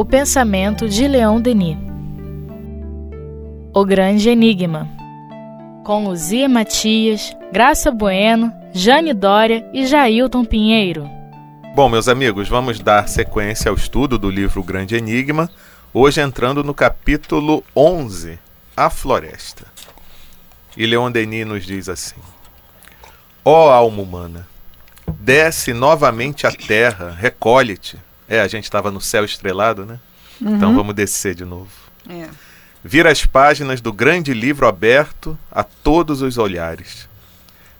O pensamento de Leon Denis. O Grande Enigma. Com Luzia Matias, Graça Bueno, Jane Dória e Jailton Pinheiro. Bom, meus amigos, vamos dar sequência ao estudo do livro O Grande Enigma, hoje entrando no capítulo 11, A Floresta. E Leon Denis nos diz assim: Ó oh, alma humana, desce novamente à terra, recolhe-te. É, a gente estava no céu estrelado, né? Então uhum. Então vamos descer de novo. É. Vira as páginas do grande livro aberto a todos os olhares.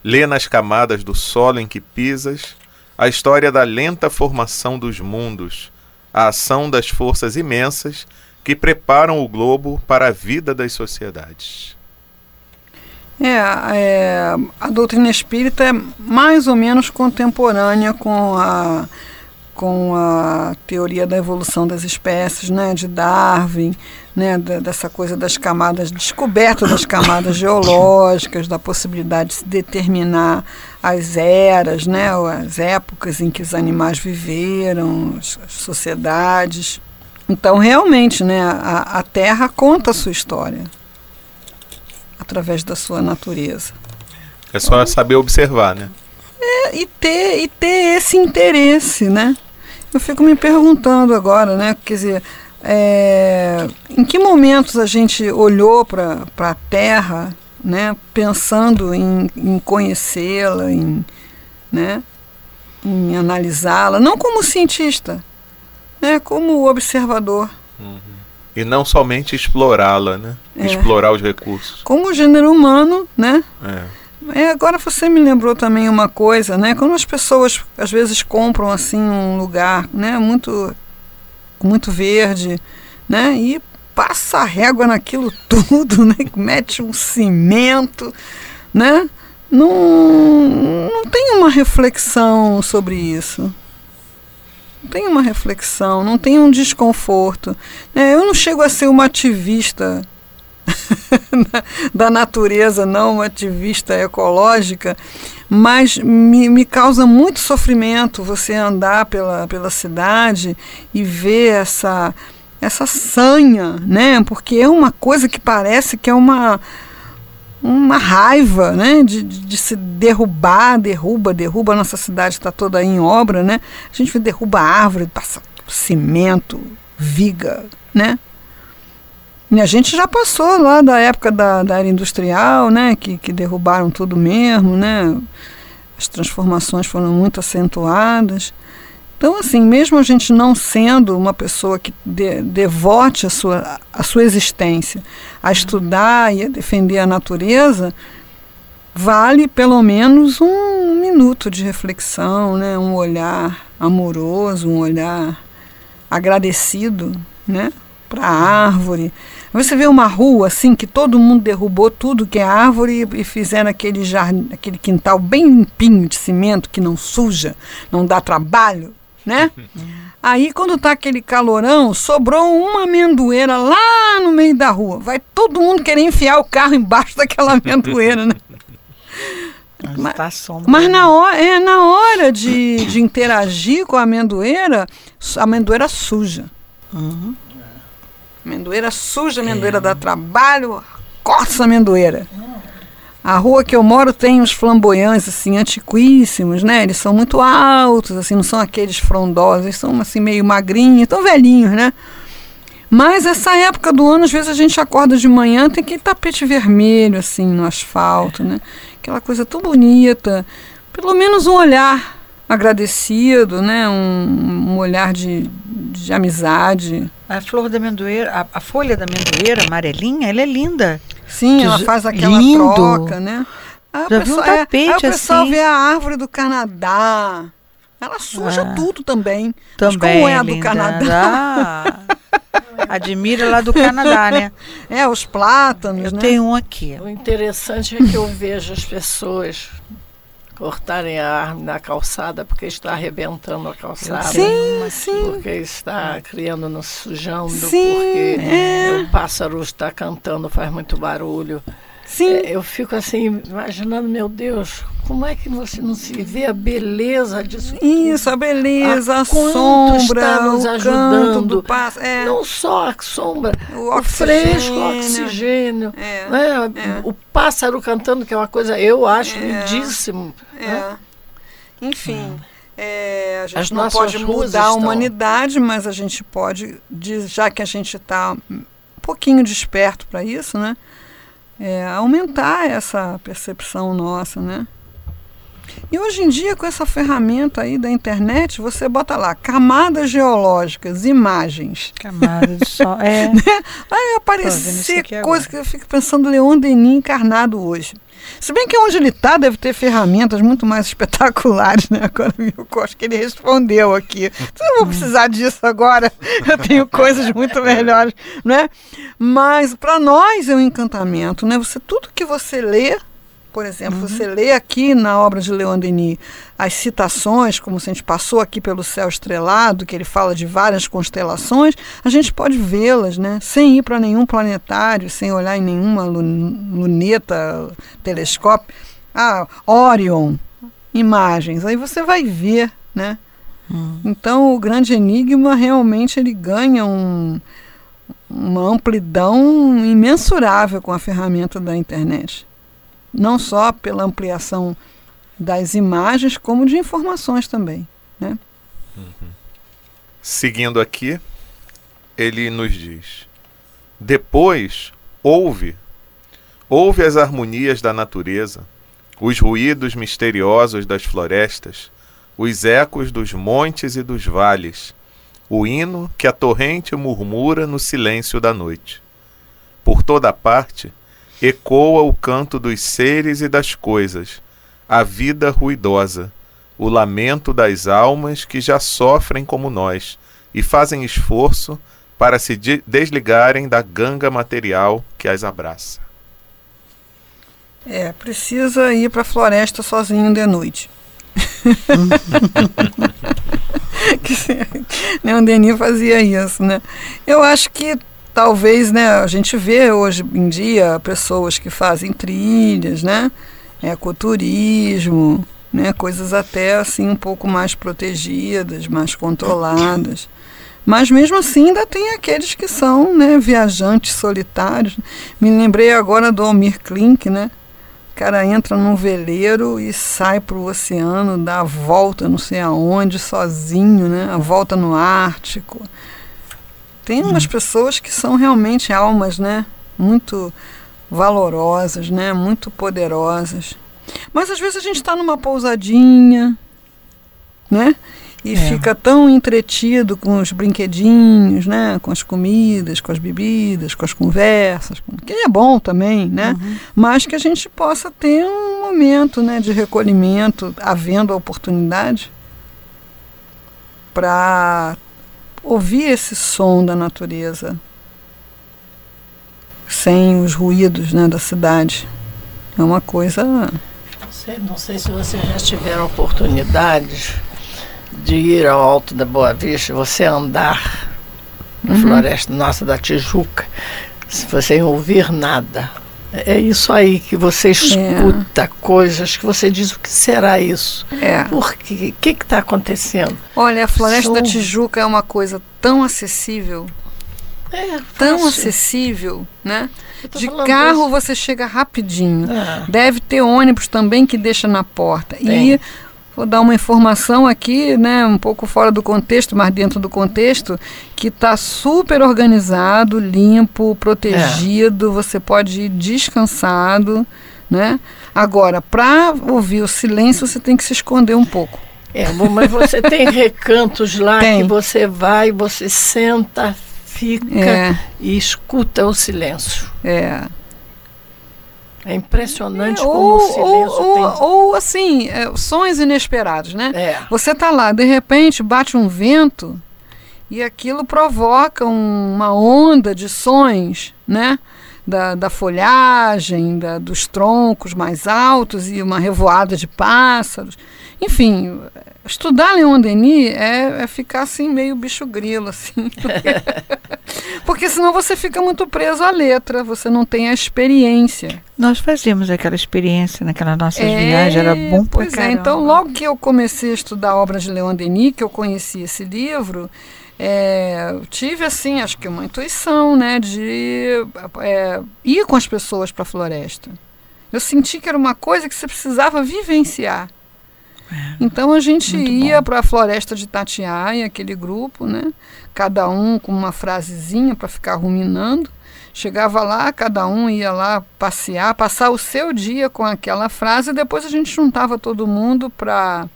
Lê nas camadas do solo em que pisas a história da lenta formação dos mundos, a ação das forças imensas que preparam o globo para a vida das sociedades. É, é, a doutrina espírita é mais ou menos contemporânea com a com a teoria da evolução das espécies, né, de Darwin, né, dessa coisa das camadas, descoberta das camadas geológicas, da possibilidade de se determinar as eras, né, as épocas em que os animais viveram, as, sociedades. Então, realmente, né, a, a Terra conta a sua história através da sua natureza. É só saber observar, né? É, e ter, e ter esse interesse, né? Eu fico me perguntando agora, né? Quer dizer, é, em que momentos a gente olhou para a Terra, né? Pensando em, em conhecê-la, em, né? em analisá-la, não como cientista, né? Como observador. Uhum. E não somente explorá-la, né? É. Explorar os recursos. Como o gênero humano, né? É é, agora você me lembrou também uma coisa, né? Quando as pessoas às vezes compram assim um lugar, né, muito muito verde, né? E passa a régua naquilo tudo, né? Mete um cimento, né? Não, não tem uma reflexão sobre isso. Não tem uma reflexão, não tem um desconforto. Né? Eu não chego a ser uma ativista da natureza, não ativista ecológica, mas me, me causa muito sofrimento você andar pela, pela cidade e ver essa, essa sanha, né? Porque é uma coisa que parece que é uma uma raiva, né, de, de, se derrubar, derruba, derruba, nossa cidade está toda em obra, né, a gente derruba árvore, passa cimento, viga, né, e a gente já passou lá da época da, da era industrial, né, que, que derrubaram tudo mesmo, né, as transformações foram muito acentuadas. Então, assim, mesmo a gente não sendo uma pessoa que de, devote a sua, a sua existência a estudar e a defender a natureza, vale pelo menos um minuto de reflexão, né? um olhar amoroso, um olhar agradecido né? para a árvore, você vê uma rua assim que todo mundo derrubou tudo que é árvore e fizeram aquele jardim, aquele quintal bem limpinho de cimento que não suja, não dá trabalho, né? Aí quando tá aquele calorão, sobrou uma amendoeira lá no meio da rua. Vai todo mundo querer enfiar o carro embaixo daquela amendoeira, né? Mas, tá mas na hora, é, na hora de, de interagir com a amendoeira, a amendoeira suja. Uhum. Amendoeira suja, amendoeira é. dá trabalho, corta amendoeira. A rua que eu moro tem uns flamboyantes, assim, antiquíssimos, né? Eles são muito altos, assim, não são aqueles frondosos, eles são, assim, meio magrinhos, tão velhinhos, né? Mas essa época do ano, às vezes a gente acorda de manhã, tem aquele tapete vermelho, assim, no asfalto, né? Aquela coisa tão bonita. Pelo menos um olhar agradecido, né? Um, um olhar de, de amizade. A flor da amendoeira, a, a, folha da amendoeira amarelinha, ela é linda. Sim, ela faz aquela lindo. troca, né? Aí Já viu um tapete é, aí o pessoal assim. vê a árvore do Canadá. Ela suja ah, tudo também. Também. Mas como é a do Canadá? Ah, admira lá do Canadá, né? É, os plátanos. Eu né? tenho um aqui. O interessante é que eu vejo as pessoas cortarem a árvore na calçada porque está arrebentando a calçada. Sim, sim. Porque está criando no sujando, sim, porque é. o pássaro está cantando, faz muito barulho. Sim. É, eu fico assim, imaginando, meu Deus, como é que você não se vê a beleza disso? Isso, a beleza, a, a sombra, está nos ajudando. É. Não só a sombra, O o, fresco, o oxigênio. É, né? é. O pássaro cantando, que é uma coisa, eu acho, É. lindíssimo. né? É. Enfim, é, a gente As não pode mudar a estão- humanidade, mas a gente pode, de- já que a gente está um pouquinho desperto para isso, né? é, aumentar essa percepção nossa, né? E hoje em dia, com essa ferramenta aí da internet, você bota lá camadas geológicas, imagens. Camada de sol. É. Vai vendo isso aparecer coisa que eu fico pensando Leon Denis encarnado hoje. Se bem que onde ele está deve ter ferramentas muito mais espetaculares, né? Agora eu acho que ele respondeu aqui. Eu não vou precisar disso agora. Eu tenho coisas muito melhores, né? Mas para nós é um encantamento, né? Você tudo que você lê, por exemplo, você lê aqui na obra de Leon Denis as citações, como se a gente passou aqui pelo céu estrelado, que ele fala de várias constelações, a gente pode vê-las, né? Sem ir para nenhum planetário, sem olhar em nenhuma lu- luneta, telescópio. Ah, Orion, imagens. Aí você vai ver, né? Então o grande enigma realmente ele ganha um, uma amplidão imensurável com a ferramenta da internet. Não só pela ampliação das imagens, como de informações também. Seguindo aqui, ele nos diz: Depois, ouve, ouve as harmonias da natureza, os ruídos misteriosos das florestas, os ecos dos montes e dos vales, o hino que a torrente murmura no silêncio da noite. Por toda parte, ecoa o canto dos seres e das coisas, a vida ruidosa, o lamento das almas que já sofrem como nós e fazem esforço para se de- desligarem da ganga material que as abraça. É, precisa ir para a floresta sozinho de noite. que se- Leon Denis fazia isso, né? Eu acho que talvez, né, a gente vê hoje em dia pessoas que fazem trilhas, né? Ecoturismo, né? Coisas até assim um pouco mais protegidas, mais controladas. Mas mesmo assim ainda tem aqueles que são né, viajantes solitários. Me lembrei agora do Almir Klink, né? O cara entra num veleiro e sai para o oceano, dá a volta não sei aonde, sozinho, né? A volta no Ártico. Tem umas pessoas que são realmente almas, né? Muito valorosas, né? Muito poderosas. Mas às vezes a gente está numa pousadinha, né? E É. fica tão entretido com os brinquedinhos, né? Com as comidas, com as bebidas, com as conversas, que é bom também, né? Mas que a gente possa ter um momento, né, de recolhimento, havendo a oportunidade, para ouvir esse som da natureza sem os ruídos, né, da cidade. É uma coisa Não sei, não sei se vocês já tiveram oportunidade de ir ao Alto da Boa Vista, você andar na Uhum. floresta nossa da Tijuca, se você não ouvir nada. É isso aí que você escuta coisas que você diz, o que será isso? é. Por quê? O que está acontecendo? Olha, a Floresta da Som. Tijuca é uma coisa tão acessível, É tão acessível, né? De carro isso. você chega rapidinho. Ah, Deve ter ônibus também que deixa na porta. Tem. E vou dar uma informação aqui, né, um pouco fora do contexto, mas dentro do contexto, que está super organizado, limpo, protegido, você pode ir descansado, né? Agora, para ouvir o silêncio, você tem que se esconder um pouco. é, bom, mas você tem recantos lá Tem. que você vai, você senta, fica É, e escuta o silêncio. é. É impressionante É, como ou, o silêncio ou, tem. ou, ou, assim, é, sons inesperados, né? É. Você tá lá, de repente bate um vento e aquilo provoca um- uma onda de sons, né? Da, da folhagem, da- dos troncos mais altos e uma revoada de pássaros. Enfim, estudar Leon Denis é, é ficar assim meio bicho grilo, assim. Porque senão você fica muito preso à letra, você não tem a experiência. Nós fazíamos aquela experiência naquelas nossas É, viagens, era bom pra Pois é, caramba. então logo que eu comecei a estudar a obra de Leon Denis, que eu conheci esse livro, é, eu tive assim, acho que uma intuição, né, de é, ir com as pessoas para a floresta. Eu senti que era uma coisa que você precisava vivenciar. Então a gente É, ia para a floresta de Tatiaia, aquele grupo, né? Cada um com uma frasezinha para ficar ruminando. Chegava lá, cada um ia lá passear, passar o seu dia com aquela frase, e depois a gente juntava todo mundo para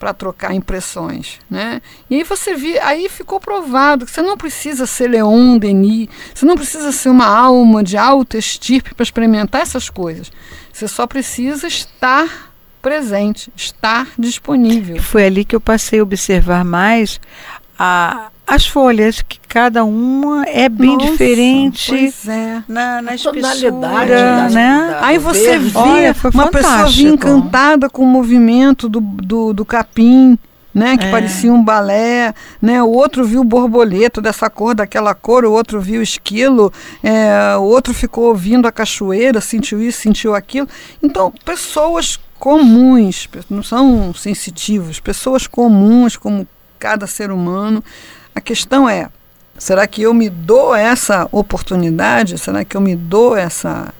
para trocar impressões, né? E aí você via, aí ficou provado que você não precisa ser Leon Denis, você não precisa ser uma alma de alta estirpe para experimentar essas coisas. Você só precisa estar presente, estar disponível. Foi ali que eu passei a observar mais a, as folhas, que cada uma é bem Nossa, diferente Pois é. na, na espessura, né? Aí do você via Olha, uma pessoa vinha fantástico. encantada com o movimento do, do, do capim, né, que É. parecia um balé, né, o outro viu borboleta dessa cor, daquela cor, o outro viu esquilo, é, o outro ficou ouvindo a cachoeira, sentiu isso, sentiu aquilo. Então, pessoas comuns, não são sensitivos, pessoas comuns como cada ser humano. A questão é, será que eu me dou essa oportunidade? Será que eu me dou essa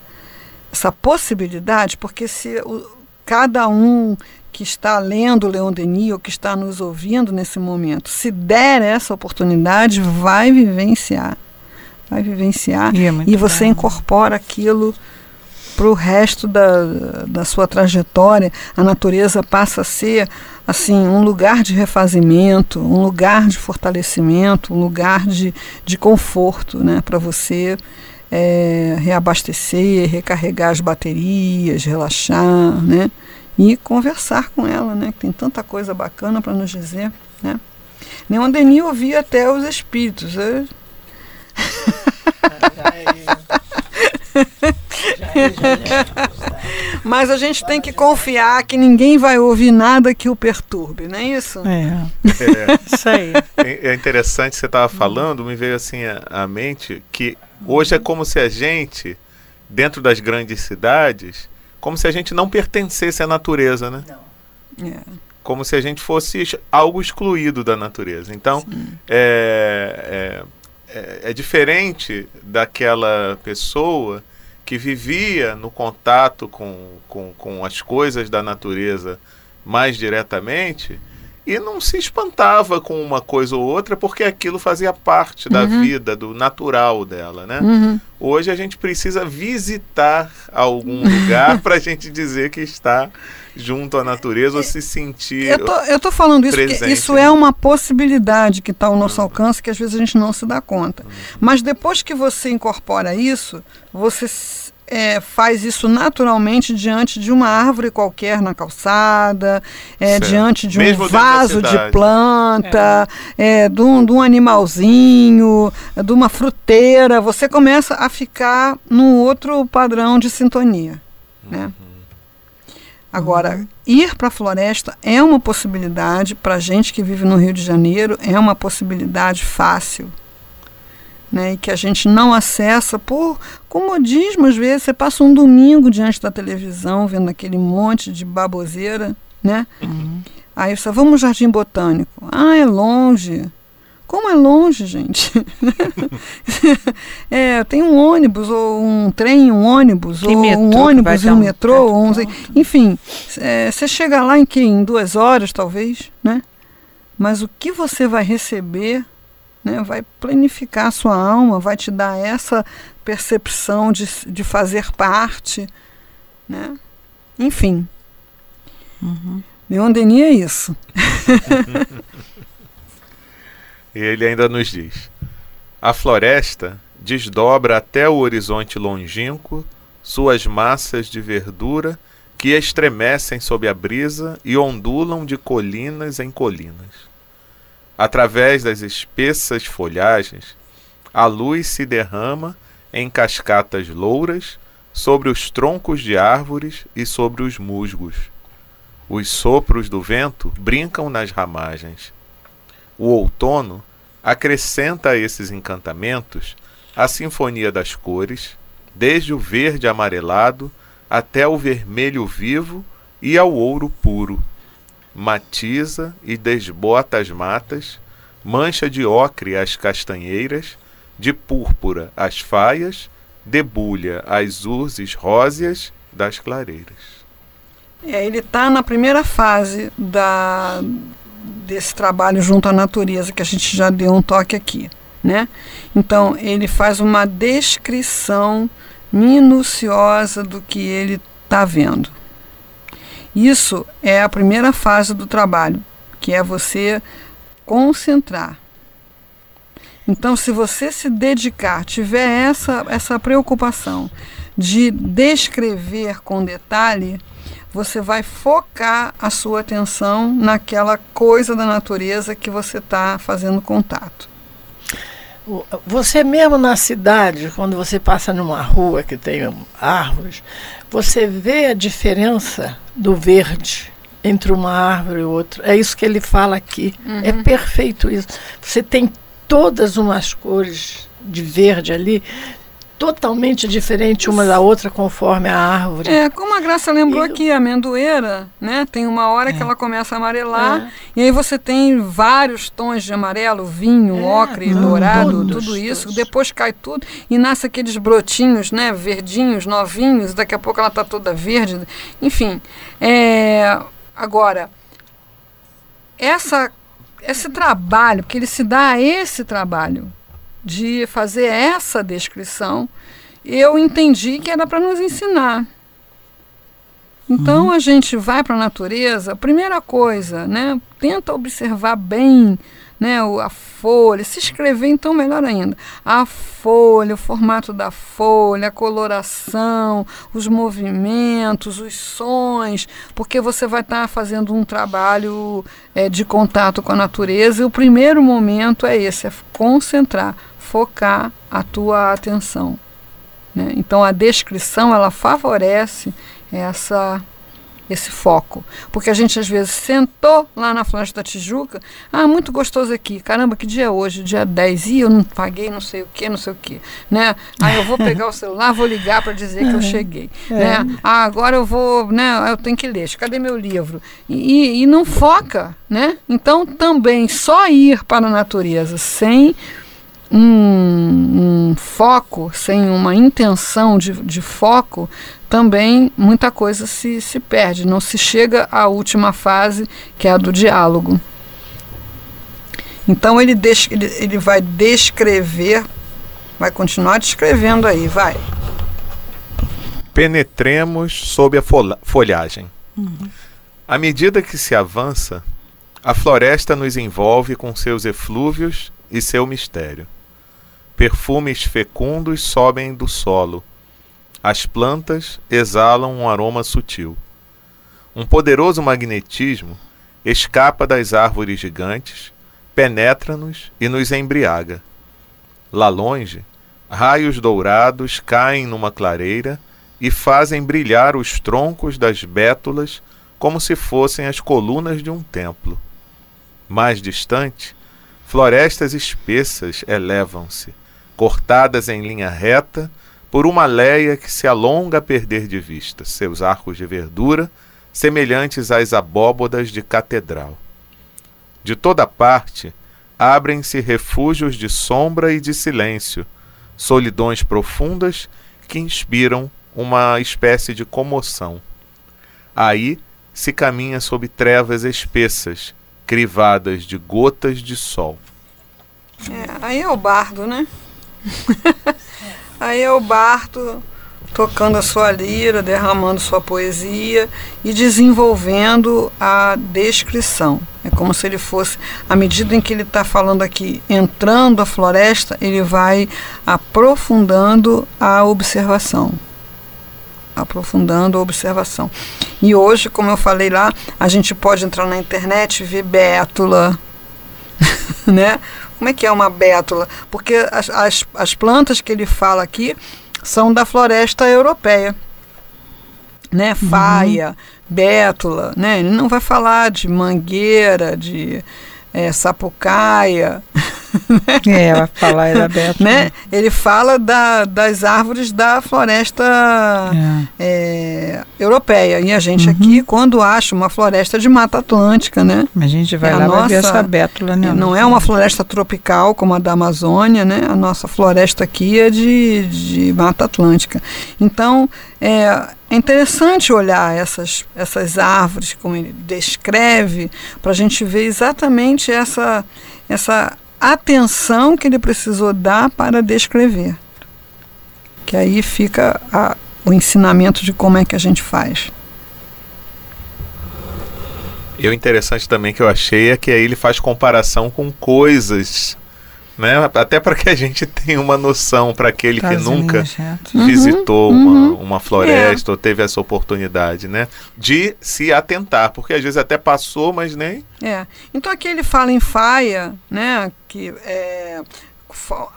essa possibilidade? Porque se o- cada um que está lendo Leon Denis ou que está nos ouvindo nesse momento, se der essa oportunidade, vai vivenciar. Vai vivenciar E é e você incorpora aquilo para o resto da, da sua trajetória. A natureza passa a ser assim um lugar de refazimento, um lugar de fortalecimento, um lugar de, de conforto né, para você é, reabastecer, recarregar as baterias, relaxar, né? E conversar com ela, né? Que tem tanta coisa bacana para nos dizer, né? Leon Denis ouvia até os espíritos. né? Mas a gente tem que confiar que ninguém vai ouvir nada que o perturbe, não é isso? É, É, isso aí. é é interessante, você estava falando, me veio assim à mente que hoje é como se a gente, dentro das grandes cidades, como se a gente não pertencesse à natureza, né? É. Como se a gente fosse algo excluído da natureza. Então, é, é, é, é diferente daquela pessoa que vivia no contato com, com, com as coisas da natureza mais diretamente e não se espantava com uma coisa ou outra porque aquilo fazia parte da vida, do natural dela, né? Uhum. Hoje a gente precisa visitar algum lugar para a gente dizer que está junto à natureza ou se sentir. Eu tô, eu tô falando isso porque presente, isso né? é uma possibilidade que está ao nosso alcance que às vezes a gente não se dá conta. Mas depois que você incorpora isso, você é, faz isso naturalmente diante de uma árvore qualquer na calçada, é, diante de Mesmo um vaso de planta, é, de, um, de um animalzinho, de uma fruteira. Você começa a ficar num outro padrão de sintonia. Né? Agora, ir para a floresta é uma possibilidade para gente que vive no Rio de Janeiro, é uma possibilidade fácil. Né, e que a gente não acessa por comodismo, às vezes. Você passa um domingo diante da televisão, vendo aquele monte de baboseira, né? Aí você, vamos no Jardim Botânico. Ah, é longe. Como é longe, gente? é, tem um ônibus, ou um trem, um ônibus, Tem ou metrô um que ônibus e um um metrô, um, enfim, é, você chega lá em que? Em duas horas, talvez, né? Mas o que você vai receber né, vai planificar a sua alma, vai te dar essa percepção de, de fazer parte. Né? Enfim. Leon Denis é isso. E ele ainda nos diz: A floresta desdobra até o horizonte longínquo suas massas de verdura que estremecem sob a brisa e ondulam de colinas em colinas. Através das espessas folhagens, a luz se derrama em cascatas louras sobre os troncos de árvores e sobre os musgos. Os sopros do vento brincam nas ramagens. O outono acrescenta a esses encantamentos a sinfonia das cores, desde o verde amarelado até o vermelho vivo e ao ouro puro. Matiza e desbota as matas, mancha de ocre as castanheiras, de púrpura as faias, debulha as urzes róseas das clareiras. É, ele está na primeira fase da, desse trabalho junto à natureza, que a gente já deu um toque aqui. Né? Então, ele faz uma descrição minuciosa do que ele está vendo. Isso é a primeira fase do trabalho, que é você concentrar. Então, se você se dedicar, tiver essa, essa preocupação de descrever com detalhe, você vai focar a sua atenção naquela coisa da natureza que você está fazendo contato. Você mesmo na cidade, quando você passa numa rua que tem árvores, você vê a diferença do verde entre uma árvore e outra. É isso que ele fala aqui. Uhum. É perfeito isso. Você tem todas umas cores de verde ali, totalmente diferente uma da outra conforme a árvore. É, como a Graça lembrou e... aqui, a amendoeira, né? Tem uma hora é. que ela começa a amarelar é. e aí você tem vários tons de amarelo, vinho, é. ocre, Não, dourado, todos, tudo isso. Todos. Depois cai tudo e nasce aqueles brotinhos, né? Verdinhos, novinhos. Daqui a pouco ela está toda verde. Enfim, é... agora essa esse trabalho, porque ele se dá a esse trabalho de fazer essa descrição, eu entendi que era para nos ensinar. Então uhum. a gente vai para a natureza, primeira coisa, né? Tenta observar bem né, a folha, se escrever então melhor ainda. A folha, o formato da folha, a coloração, os movimentos, os sons, porque você vai estar tá fazendo um trabalho é, de contato com a natureza e o primeiro momento é esse, é concentrar, focar a tua atenção. Né? Então a descrição ela favorece essa esse foco. Porque a gente às vezes sentou lá na Floresta da Tijuca, ah, muito gostoso aqui, caramba, que dia é hoje? Dia 10, e eu não paguei não sei o que, não sei o que, né? Aí eu vou pegar o celular, vou ligar para dizer que eu cheguei, é. né? Ah, agora eu vou, né, eu tenho que ler, cadê meu livro? E, e não foca, né? Então também só ir para a natureza sem um, um, foco, sem uma intenção de, de foco, também muita coisa se, se perde, não se chega à última fase, que é a do diálogo. Então ele, des, ele, ele vai descrever, vai continuar descrevendo aí, vai. Penetremos sob a folhagem. Uhum. À medida que se avança, a floresta nos envolve com seus eflúvios e seu mistério. Perfumes fecundos sobem do solo. As plantas exalam um aroma sutil. Um poderoso magnetismo escapa das árvores gigantes, penetra-nos e nos embriaga. Lá longe, raios dourados caem numa clareira e fazem brilhar os troncos das bétulas como se fossem as colunas de um templo. Mais distante, florestas espessas elevam-se, cortadas em linha reta por uma leia que se alonga a perder de vista, seus arcos de verdura semelhantes às abóbodas de catedral. De toda parte abrem-se refúgios de sombra e de silêncio, solidões profundas que inspiram uma espécie de comoção. Aí se caminha sob trevas espessas, crivadas de gotas de sol. É, aí é o bardo, né? Aí é o Barto tocando a sua lira, derramando sua poesia e desenvolvendo a descrição. É como se ele fosse, à medida em que ele está falando aqui, entrando a floresta, ele vai aprofundando a observação. Aprofundando a observação. E hoje, como eu falei lá, a gente pode entrar na internet e ver bétula, né? Como é que é uma bétula? Porque as, as, as plantas que ele fala aqui são da floresta europeia. Né? Uhum. Faia, bétula, né? Ele não vai falar de mangueira, de é, sapucaia, É, vai falar era aberto. né? Ele fala da, das árvores da floresta é, europeia. E a gente Uhum. aqui, quando acha uma floresta de Mata Atlântica, né? A gente vai É a lá vai ver nossa- essa bétula, né? Não é uma floresta tropical como a da Amazônia, né? A nossa floresta aqui é de, de Mata Atlântica. Então, é, é interessante olhar essas, essas árvores, como ele descreve, para a gente ver exatamente essa, essa atenção que ele precisou dar para descrever. Que aí fica a- o ensinamento de como é que a gente faz. E o interessante também que eu achei é que aí ele faz comparação com coisas, né? Até para que a gente tenha uma noção para aquele que nunca. Uhum, visitou uma, uhum. uma floresta ou teve essa oportunidade, né? De se atentar, porque às vezes até passou, mas nem. É. Então aqui ele fala em faia, né, que é,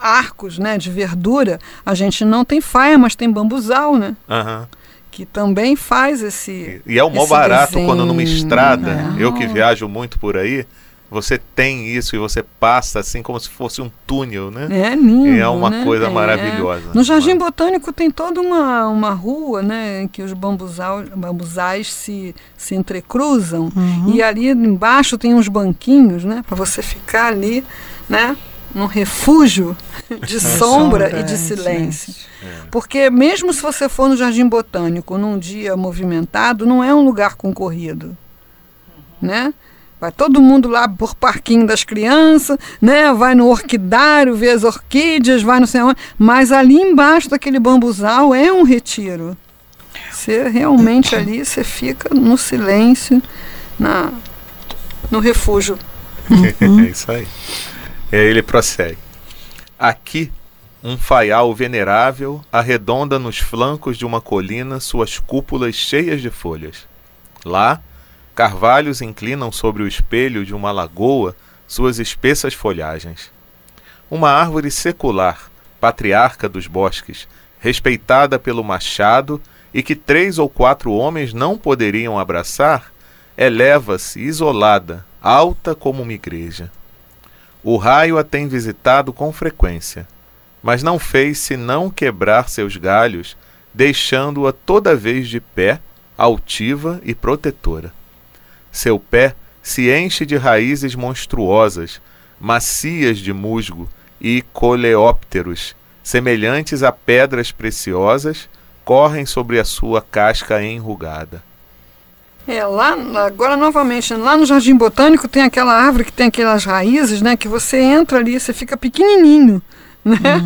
arcos, né, de verdura. A gente não tem faia, mas tem bambuzal, né, Aham. que também faz esse. E é o mó Esse barato quando numa desenho, estrada, é. eu que viajo muito por aí, você tem isso e você passa assim como se fosse um túnel, né? É lindo. E é uma né? coisa É. maravilhosa. No Jardim Botânico tem toda uma, uma rua, né, em que os bambuzais se, se entrecruzam. Uhum. E ali embaixo tem uns banquinhos, né, para você ficar ali, né, num refúgio de sombra, e de é, silêncio. silêncio. Porque mesmo se você for no Jardim Botânico num dia movimentado, não é um lugar concorrido, né? Vai todo mundo lá por parquinho das crianças, né? Vai no orquidário ver as orquídeas, vai não sei onde, mas ali embaixo daquele bambuzal é um retiro. Você realmente ali você fica no silêncio, na no refúgio. é isso aí. E aí ele prossegue. Aqui, um faial venerável arredonda nos flancos de uma colina suas cúpulas cheias de folhas. Lá, carvalhos inclinam sobre o espelho de uma lagoa suas espessas folhagens. Uma árvore secular, patriarca dos bosques, respeitada pelo machado e que três ou quatro homens não poderiam abraçar, eleva-se isolada, alta como uma igreja. O raio a tem visitado com frequência, mas não fez senão quebrar seus galhos, deixando-a toda vez de pé, altiva e protetora. Seu pé se enche de raízes monstruosas, macias de musgo e coleópteros, semelhantes a pedras preciosas, correm sobre a sua casca enrugada. É, lá, agora novamente, lá no Jardim Botânico tem aquela árvore que tem aquelas raízes, né? Que você entra ali, você fica pequenininho, né?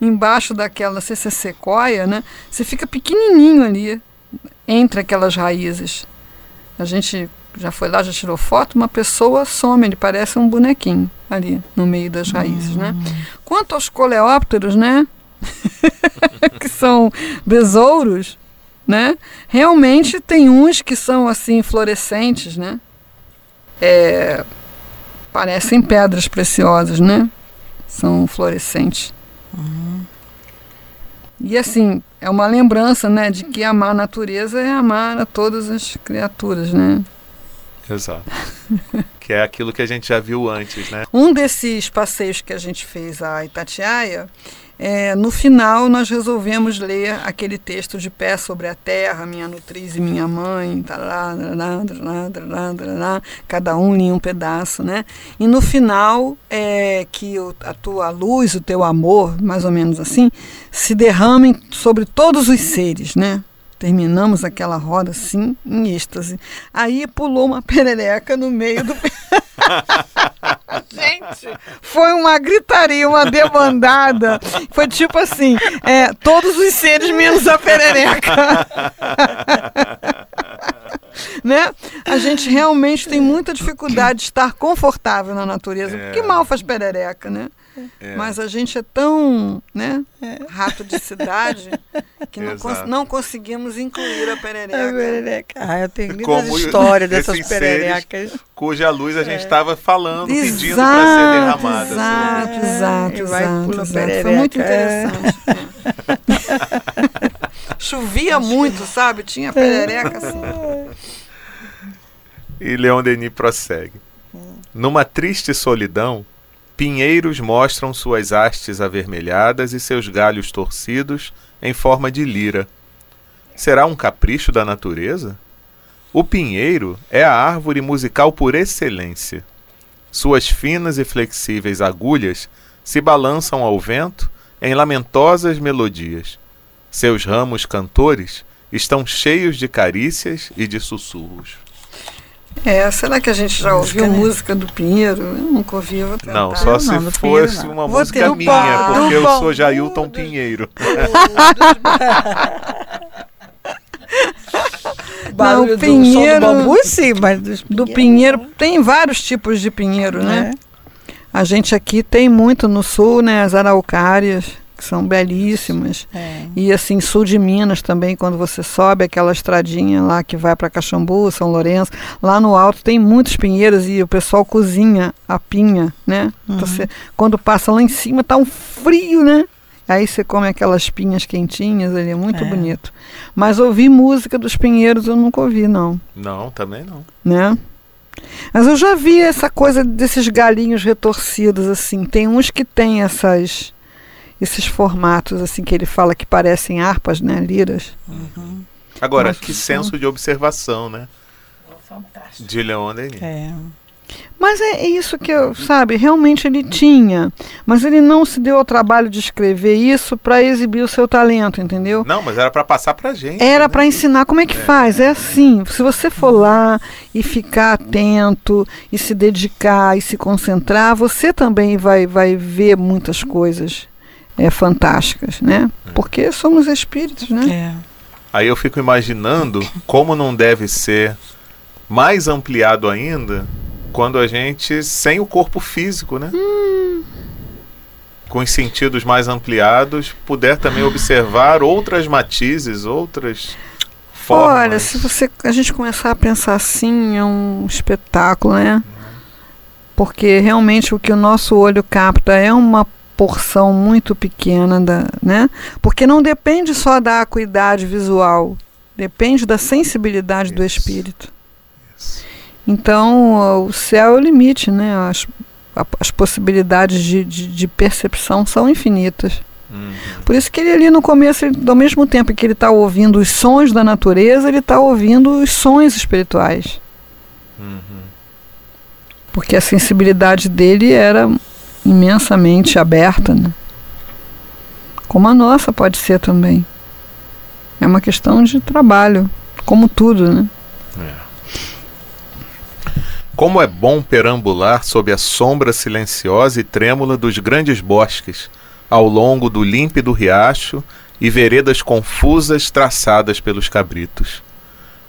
Embaixo daquela, se é sequoia, né? Você fica pequenininho ali, entre aquelas raízes. A gente já foi lá, já tirou foto, uma pessoa some, ele parece um bonequinho ali, no meio das raízes, né? Quanto aos coleópteros, né? que são besouros, né? Realmente tem uns que são assim fluorescentes, né? É, parecem pedras preciosas, né? São fluorescentes. E assim, é uma lembrança, né, de que amar a natureza é amar a todas as criaturas, né? Exato. que é aquilo que a gente já viu antes, né? Um desses passeios que a gente fez a Itatiaia, é, no final nós resolvemos ler aquele texto de pé sobre a terra, minha nutriz e minha mãe, cada um em um pedaço, né? E no final é que a tua luz, o teu amor, mais ou menos assim, se derramem sobre todos os seres, né? Terminamos aquela roda assim, em êxtase. Aí pulou uma perereca no meio do. Gente, foi uma gritaria, uma debandada. Foi tipo assim: é, todos os seres menos a perereca. né? A gente realmente tem muita dificuldade de estar confortável na natureza. É. Que mal faz perereca, né? É. Mas a gente é tão né, rato de cidade que não, cons- não conseguimos incluir a É perereca. perereca. Ah, eu tenho lindas Como histórias dessas pererecas. Cuja luz a É. gente estava falando, pedindo para ser derramada. sobre. Exato, É, exato, vai exato, exato. Foi muito é. interessante. Chovia muito, sabe? Tinha perereca assim. E Leon Denis prossegue. Numa triste solidão, Pinheiros mostram suas hastes avermelhadas e seus galhos torcidos em forma de lira. Será um capricho da natureza? O pinheiro é a árvore musical por excelência. Suas finas e flexíveis agulhas se balançam ao vento em lamentosas melodias. Seus ramos cantores estão cheios de carícias e de sussurros. É, será que a gente já ouviu música, música do Pinheiro? Eu nunca ouvi, eu. Não, só se não, fosse Pinheiro, uma vou música minha, porque eu sou Jailton Pinheiro. Não, pinheiro, do, bambu, sim, mas do, do pinheiro tem vários tipos de pinheiro, né? É. A gente aqui tem muito no sul, né? As araucárias, que são belíssimas. É. E assim, sul de Minas também, quando você sobe aquela estradinha lá que vai para Caxambu, São Lourenço, lá no alto tem muitos pinheiros e o pessoal cozinha a pinha, né? Uhum. Então, você, quando passa lá em cima tá um frio, né? Aí você come aquelas pinhas quentinhas ali, é muito é. bonito. Mas ouvir música dos pinheiros eu nunca ouvi, não. Não, também não. Né? Mas eu já vi essa coisa desses galinhos retorcidos, assim. Tem uns que tem essas, esses formatos, assim, que ele fala que parecem harpas, né? Liras. Uhum. Agora, Mas que senso de observação, né? Fantástico. De Leon Denis. É. Mas é isso que eu, sabe, realmente ele tinha. Mas ele não se deu ao trabalho de escrever isso para exibir o seu talento, entendeu? Não, mas era para passar para gente. Era né? para ensinar como é que é. faz. É assim, se você for lá e ficar atento e se dedicar e se concentrar, você também vai, vai ver muitas coisas é, fantásticas, né? Porque somos espíritos, né? É. Aí eu fico imaginando como não deve ser mais ampliado ainda quando a gente sem o corpo físico, né? Hum. Com os sentidos mais ampliados, puder também observar outras matizes, outras formas. Olha, se você a gente começar a pensar assim, é um espetáculo, né? Porque realmente o que o nosso olho capta é uma porção muito pequena da, né? Porque não depende só da acuidade visual, depende da sensibilidade Isso. do espírito. Então, o céu é o limite, né? As, as possibilidades de, de, de percepção são infinitas. Uhum. Por isso que ele ali no começo, ele, ao mesmo tempo que ele está ouvindo os sons da natureza, ele está ouvindo os sons espirituais. Uhum. Porque a sensibilidade dele era imensamente aberta, né? Como a nossa pode ser também. É uma questão de trabalho, como tudo, né? É. Como é bom perambular sob a sombra silenciosa e trêmula dos grandes bosques, ao longo do límpido riacho e veredas confusas traçadas pelos cabritos.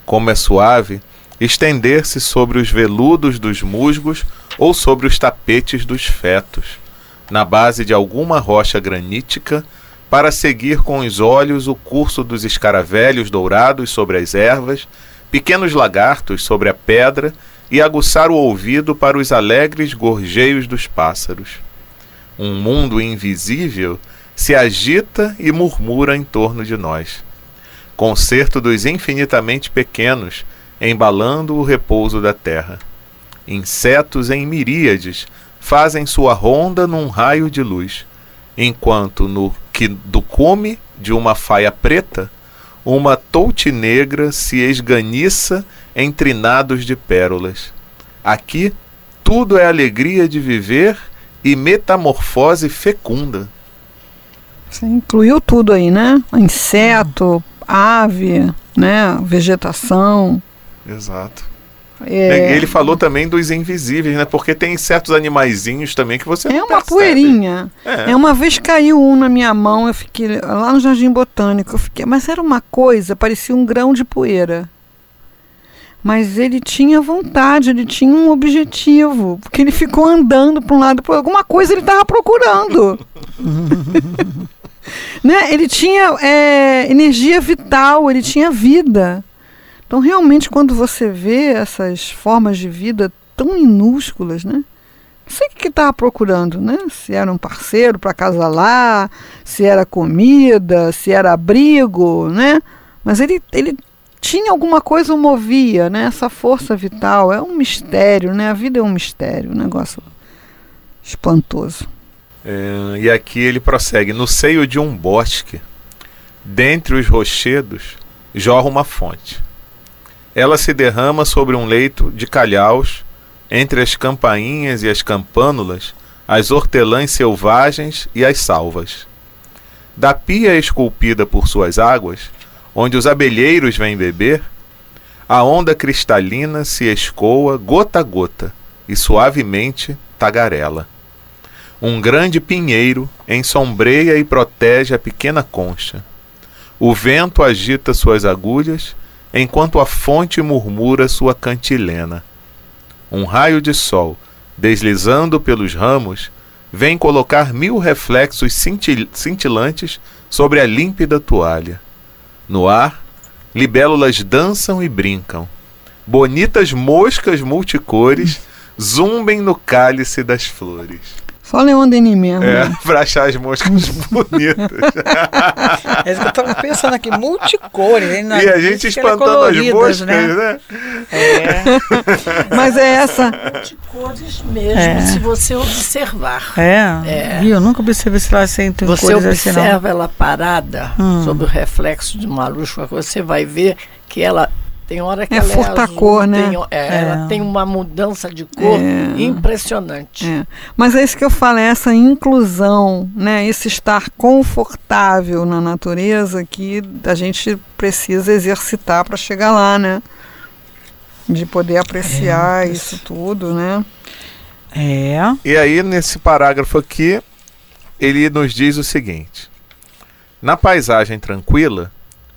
Como é suave estender-se sobre os veludos dos musgos ou sobre os tapetes dos fetos, na base de alguma rocha granítica, para seguir com os olhos o curso dos escaravelhos dourados sobre as ervas, pequenos lagartos sobre a pedra e aguçar o ouvido para os alegres gorjeios dos pássaros. Um mundo invisível se agita e murmura em torno de nós. Concerto dos infinitamente pequenos, embalando o repouso da terra. Insetos em miríades fazem sua ronda num raio de luz, enquanto no que do cume de uma faia preta, uma touti negra se esganiça em trinados de pérolas. Aqui, tudo é alegria de viver e metamorfose fecunda. Você incluiu tudo aí, né? Inseto, ave, né? Vegetação. Exato. É... Ele falou também dos invisíveis, né? Porque tem certos animaizinhos também que você É uma percebe. poeirinha. É. é. Uma vez caiu um na minha mão, eu fiquei lá no Jardim Botânico, eu fiquei, mas era uma coisa, parecia um grão de poeira mas ele tinha vontade, ele tinha um objetivo, porque ele ficou andando para um lado para alguma coisa ele estava procurando. né? Ele tinha é, energia vital, ele tinha vida. Então, realmente, quando você vê essas formas de vida tão minúsculas, né? Não sei o que estava procurando, né? Se era um parceiro para acasalar, se era comida, se era abrigo, né? Mas ele, ele tinha alguma coisa o movia, né? Essa força vital é um mistério, né? A vida é um mistério, um negócio espantoso. É, e aqui ele prossegue: No seio de um bosque, dentre os rochedos, jorra uma fonte. Ela se derrama sobre um leito de calhaus, entre as campainhas e as campânulas, as hortelãs selvagens e as salvas. Da pia esculpida por suas águas, onde os abelheiros vêm beber, a onda cristalina se escoa gota a gota e suavemente tagarela. Um grande pinheiro ensombreia e protege a pequena concha. O vento agita suas agulhas, enquanto a fonte murmura sua cantilena. Um raio de sol, deslizando pelos ramos, vem colocar mil reflexos cintil cintilantes sobre a límpida toalha. No ar, libélulas dançam e brincam. Bonitas moscas multicores zumbem no cálice das flores. Só Leon Denis mesmo. É, né? pra achar as moscas bonitas. É isso que eu tava pensando aqui, multicores. hein? e a gente era espantando as moscas, né? né? É, Mas é essa. De cores mesmo, É. se você observar. é. É. Viu? Eu nunca observei se lá assim, Você cores assim, não. observa ela parada Hum. sob o reflexo de uma luz, você vai ver que ela tem hora que É ela é furta-cor, azul, né? tem- é, É. Ela tem uma mudança de cor É. impressionante. É. Mas é isso que eu falo, é essa inclusão, né? esse estar confortável na natureza que a gente precisa exercitar para chegar lá, né? De poder apreciar isso tudo, né? É. E aí, nesse parágrafo aqui, ele nos diz o seguinte: Na paisagem tranquila,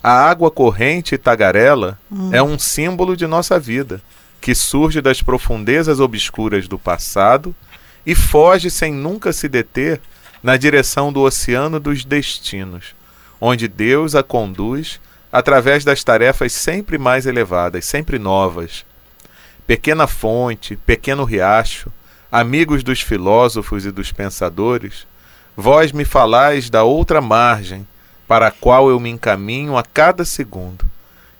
a água corrente e tagarela é um símbolo de nossa vida, que surge das profundezas obscuras do passado e foge sem nunca se deter na direção do oceano dos destinos, onde Deus a conduz através das tarefas sempre mais elevadas, sempre novas. Pequena fonte, pequeno riacho, amigos dos filósofos e dos pensadores, vós me falais da outra margem, para a qual eu me encaminho a cada segundo,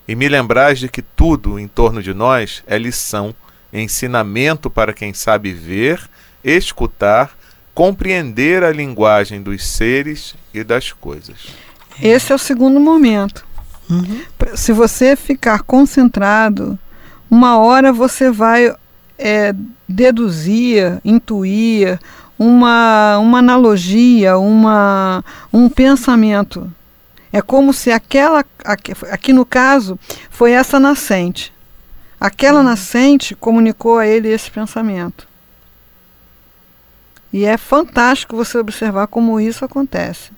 e me lembrais de que tudo em torno de nós é lição, ensinamento para quem sabe ver, escutar, compreender a linguagem dos seres e das coisas. Esse é o segundo momento. Se você ficar concentrado, uma hora você vai é, deduzir, intuir uma, uma analogia, uma, um pensamento. É como se aquela, aqui, aqui no caso, foi essa nascente. Aquela nascente comunicou a ele esse pensamento. E é fantástico você observar como isso acontece.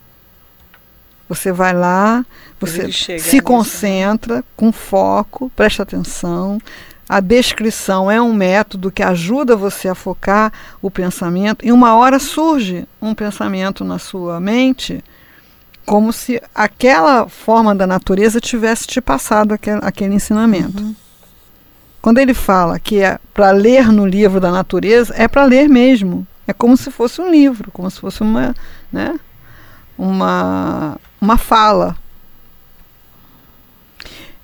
Você vai lá, você se nisso, concentra com foco, presta atenção. A descrição é um método que ajuda você a focar o pensamento. E uma hora surge um pensamento na sua mente, como se aquela forma da natureza tivesse te passado aquele, aquele ensinamento. Quando ele fala que é para ler no livro da natureza, é para ler mesmo. É como se fosse um livro, como se fosse uma, né, uma, uma fala.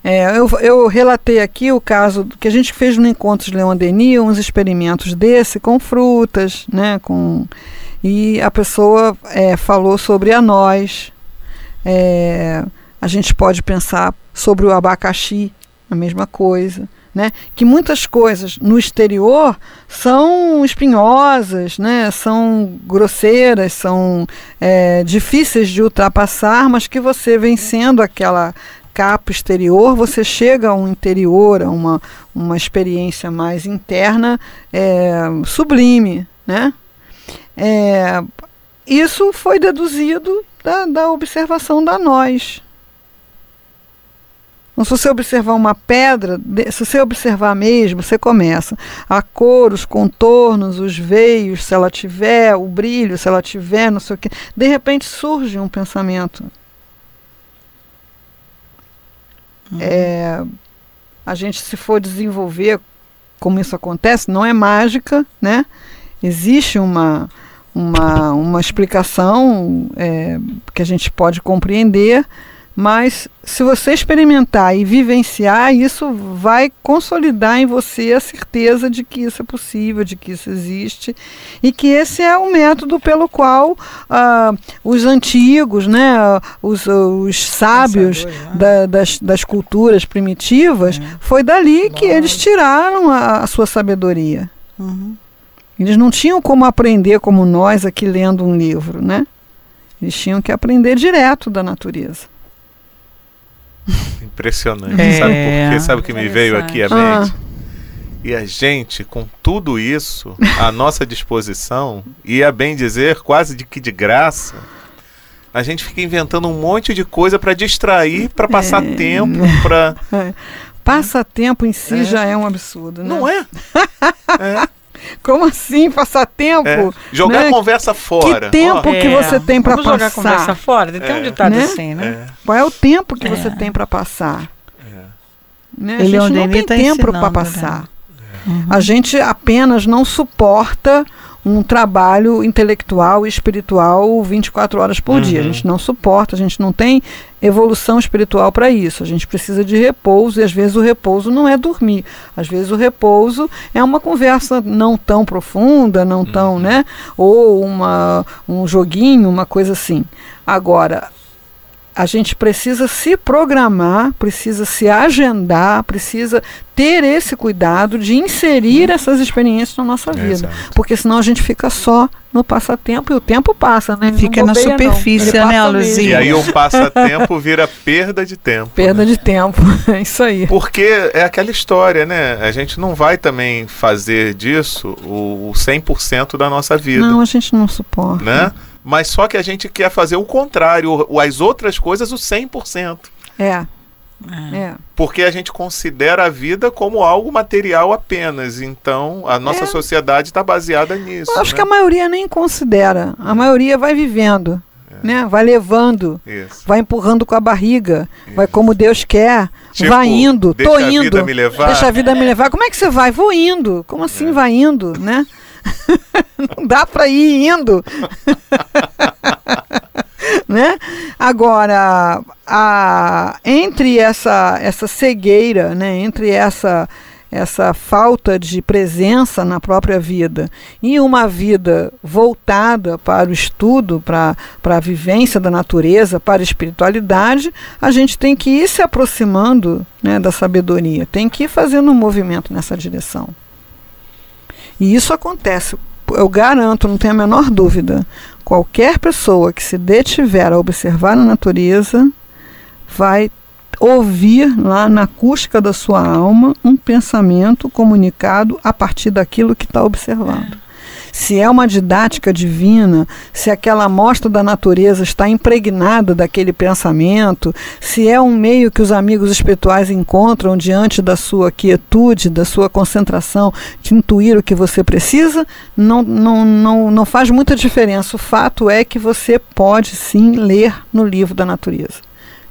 É, eu, eu relatei aqui o caso que a gente fez no encontro de Leon Denis, uns experimentos desse com frutas, né, com, e a pessoa é, falou sobre a nós. É, a gente pode pensar sobre o abacaxi, a mesma coisa. Né? Que muitas coisas no exterior são espinhosas, né? são grosseiras, são é, difíceis de ultrapassar, mas que você vencendo aquela capa exterior, você chega a um interior, a uma, uma experiência mais interna é, sublime. Né? É, isso foi deduzido da, da observação da nós. Então, se você observar uma pedra, se você observar mesmo, você começa a cor, os contornos, os veios, se ela tiver, o brilho, se ela tiver, não sei o que. De repente surge um pensamento. Uhum. É, a gente, se for desenvolver como isso acontece, não é mágica, né? Existe uma, uma, uma explicação é, que a gente pode compreender Mas se você experimentar e vivenciar, isso vai consolidar em você a certeza de que isso é possível, de que isso existe e que esse é o método pelo qual uh, os antigos, né, os, os sábios né? da, das, das culturas primitivas, é. foi dali que eles tiraram a, a sua sabedoria. Uhum. Eles não tinham como aprender como nós aqui lendo um livro, né? Eles tinham que aprender direto da natureza. Impressionante. É, sabe por quê? Sabe o que me veio aqui à ah. mente? E a gente, com tudo isso à nossa disposição, e a bem dizer, quase de que de graça, a gente fica inventando um monte de coisa para distrair, para passar é. tempo, para. É. Passatempo em si é. já é um absurdo, né? Não é? é. Como assim, passatempo? É. Jogar né? conversa fora. Que tempo oh. que você tem para passar? jogar conversa fora? Tem é. um ditado né? assim, né? É. Qual é o tempo que você é. tem para passar? É. Né? A gente não tem tá tempo para passar. Né? Uhum. A gente apenas não suporta um trabalho intelectual e espiritual 24 horas por uhum. dia. A gente não suporta, a gente não tem evolução espiritual para isso. A gente precisa de repouso e às vezes o repouso não é dormir. Às vezes o repouso é uma conversa não tão profunda, não tão, uhum. né? Ou uma, um joguinho, uma coisa assim. Agora, a gente precisa se programar, precisa se agendar, precisa ter esse cuidado de inserir essas experiências na nossa vida. Exato. Porque senão a gente fica só no passatempo e o tempo passa, né? Fica na superfície, né, Luzia? E aí o passatempo vira perda de tempo. Perda né? de tempo, é isso aí. Porque é aquela história, né? A gente não vai também fazer disso o 100% da nossa vida. Não, a gente não suporta. Né? Mas só que a gente quer fazer o contrário, as outras coisas o 100%. É. é. É. Porque a gente considera a vida como algo material apenas. Então, a nossa é. sociedade está baseada nisso. Eu acho né? que a maioria nem considera. A maioria vai vivendo, é. né? vai levando, Isso. vai empurrando com a barriga, Isso. vai como Deus quer, tipo, vai indo, tô indo. Deixa a vida me levar. Deixa a vida me levar. Como é que você vai? Vou indo. Como assim é. vai indo, né? não dá para ir indo. né? Agora, a, entre essa, essa cegueira, né? entre essa, essa falta de presença na própria vida e uma vida voltada para o estudo, para, para a vivência da natureza, para a espiritualidade, a gente tem que ir se aproximando né, da sabedoria, tem que ir fazendo um movimento nessa direção. E isso acontece, eu garanto, não tenho a menor dúvida. Qualquer pessoa que se detiver a observar a natureza vai ouvir lá na acústica da sua alma um pensamento comunicado a partir daquilo que está observando se é uma didática divina, se aquela amostra da natureza está impregnada daquele pensamento, se é um meio que os amigos espirituais encontram diante da sua quietude, da sua concentração, de intuir o que você precisa, não, não, não, não faz muita diferença. O fato é que você pode sim ler no livro da natureza.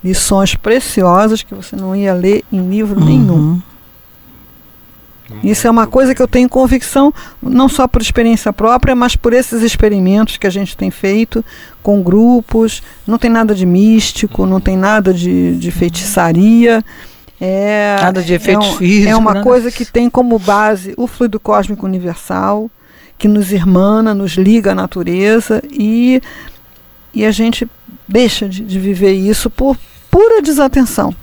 Lições preciosas que você não ia ler em livro uhum. nenhum. Isso é uma coisa que eu tenho convicção, não só por experiência própria, mas por esses experimentos que a gente tem feito com grupos. Não tem nada de místico, não tem nada de, de feitiçaria. É, nada de efeito é, um, físico. É uma né? coisa que tem como base o fluido cósmico universal, que nos irmana, nos liga à natureza e, e a gente deixa de, de viver isso por pura desatenção.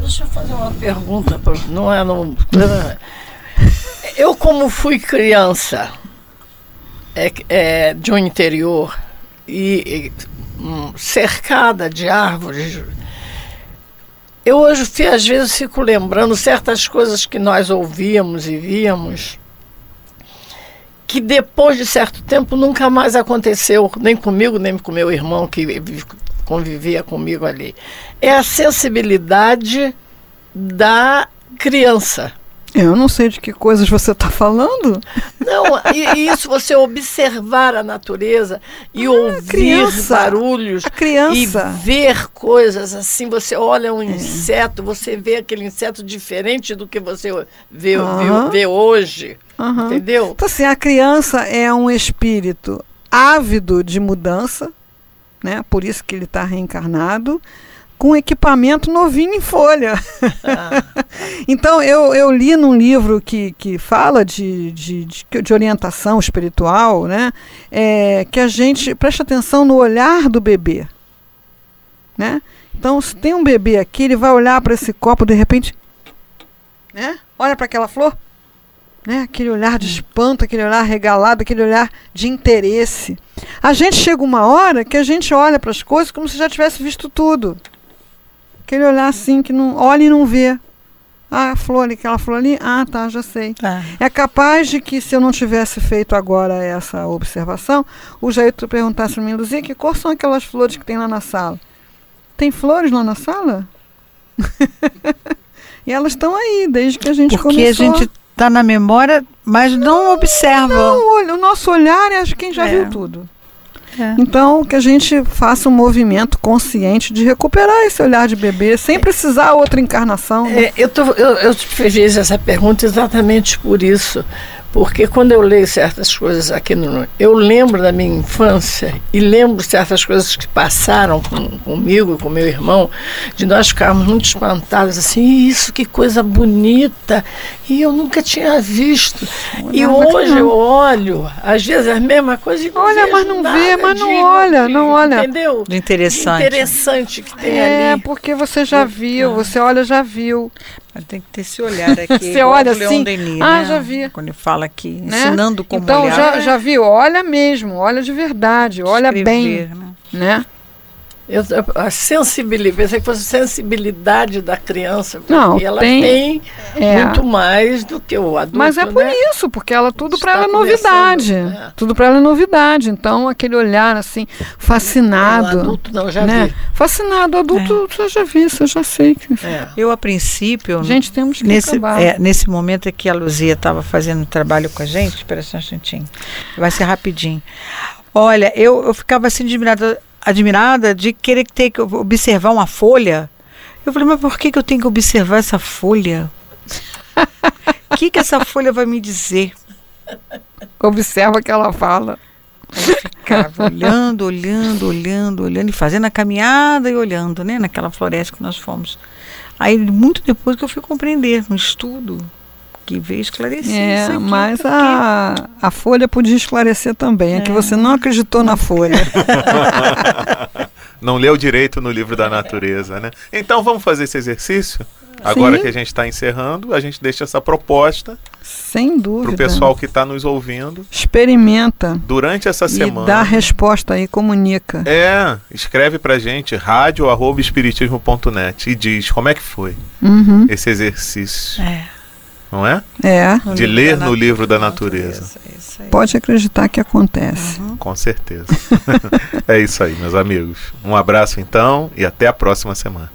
Deixa eu fazer uma pergunta, não é no. Eu como fui criança é, é, de um interior e, e um, cercada de árvores, eu hoje às vezes fico lembrando certas coisas que nós ouvíamos e víamos que depois de certo tempo nunca mais aconteceu, nem comigo, nem com meu irmão que convivia comigo ali. É a sensibilidade da criança. Eu não sei de que coisas você está falando. Não, e, isso você observar a natureza e ah, ouvir criança, barulhos e ver coisas assim. Você olha um é. inseto, você vê aquele inseto diferente do que você vê, vê, vê hoje. Entendeu? Então, assim, a criança é um espírito ávido de mudança né? Por isso que ele está reencarnado com equipamento novinho em folha. Ah. então, eu, eu li num livro que, que fala de, de, de, de orientação espiritual, né? É, que a gente preste atenção no olhar do bebê. Né? Então, se tem um bebê aqui, ele vai olhar para esse copo, de repente, né? olha para aquela flor, né? aquele olhar de espanto, aquele olhar regalado, aquele olhar de interesse. A gente chega uma hora que a gente olha para as coisas como se já tivesse visto tudo. Aquele olhar assim que não olha e não vê. Ah, a flor ali, aquela flor ali, ah, tá, já sei. É. é capaz de que se eu não tivesse feito agora essa observação, o Jair perguntasse para mim, Luzia, que cor são aquelas flores que tem lá na sala? Tem flores lá na sala? e elas estão aí, desde que a gente Porque começou. Porque a gente está na memória, mas não, não observa. Não, o nosso olhar é de quem já é. viu tudo. É. Então, que a gente faça um movimento consciente de recuperar esse olhar de bebê sem precisar outra encarnação. Né? É, eu, tô, eu, eu te fiz essa pergunta exatamente por isso, porque quando eu leio certas coisas aqui no. Eu lembro da minha infância e lembro certas coisas que passaram com, comigo, com meu irmão, de nós ficarmos muito espantados, assim, isso que coisa bonita! E eu nunca tinha visto. Olha, e hoje eu olho, às vezes a mesma coisa e Olha, mas não vê, mas não olha, não olha. Entendeu? Interessante. Interessante que tem é, ali. É, porque você já viu, você olha, já viu. Tem que ter esse olhar aqui. Você olha assim, Denis, ah, né? já vi. Quando ele fala aqui, né? ensinando como então, olhar. Então, já, já viu, olha mesmo, olha de verdade, olha Escrever, bem, né? né? Eu, a sensibilidade, pensei que fosse sensibilidade da criança, porque não, ela tem, tem é. muito mais do que o adulto. Mas é por né? isso, porque ela tudo para ela é novidade. É. Tudo para ela é novidade. Então, aquele olhar assim, fascinado. O adulto não, já né? vi. Fascinado, adulto, é. eu já vi, isso eu já sei. Que... É. Eu, a princípio. Gente, temos que nesse, acabar. É, nesse momento que a Luzia estava fazendo trabalho com a gente, espera só um instantinho. Vai ser rapidinho. Olha, eu, eu ficava assim admirada admirada de querer ter que observar uma folha. Eu falei, mas por que, que eu tenho que observar essa folha? O que, que essa folha vai me dizer? Observa o que ela fala. Eu ficava olhando, olhando, olhando, olhando e fazendo a caminhada e olhando, né? Naquela floresta que nós fomos. Aí, muito depois que eu fui compreender, no estudo, que veio esclarecer. É, aqui, mas porque... a, a Folha podia esclarecer também. É, é que você não acreditou na Folha. não leu direito no livro da natureza, né? Então vamos fazer esse exercício? Agora Sim. que a gente está encerrando, a gente deixa essa proposta. Sem dúvida. Para o pessoal que está nos ouvindo. Experimenta. Durante essa e semana. Dá a resposta aí, comunica. É, escreve para gente, rádio.espiritismo.net e diz como é que foi uhum. esse exercício. É não é? É. De ler no livro da natureza. natureza. Pode acreditar que acontece. Uhum. Com certeza. é isso aí, meus amigos. Um abraço então e até a próxima semana.